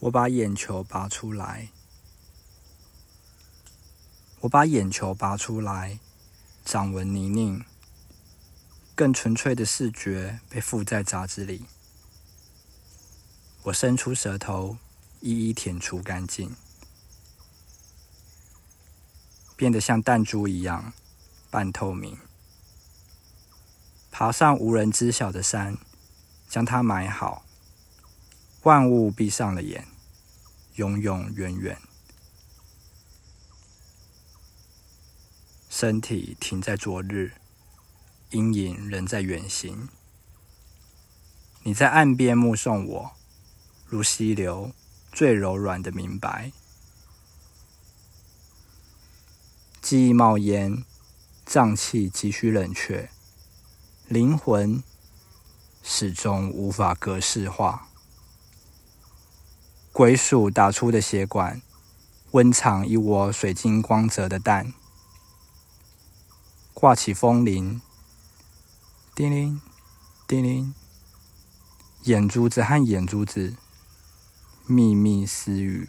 我把眼球拔出来，我把眼球拔出来，掌纹泥泞，更纯粹的视觉被附在杂志里。我伸出舌头，一一舔除干净，变得像弹珠一样半透明。爬上无人知晓的山，将它埋好。万物闭上了眼，永永远远。身体停在昨日，阴影仍在远行。你在岸边目送我，如溪流最柔软的明白。记忆冒烟，脏器急需冷却，灵魂始终无法格式化。鬼鼠打出的血管，温藏一窝水晶光泽的蛋，挂起风铃，叮铃，叮铃，眼珠子和眼珠子秘密私语。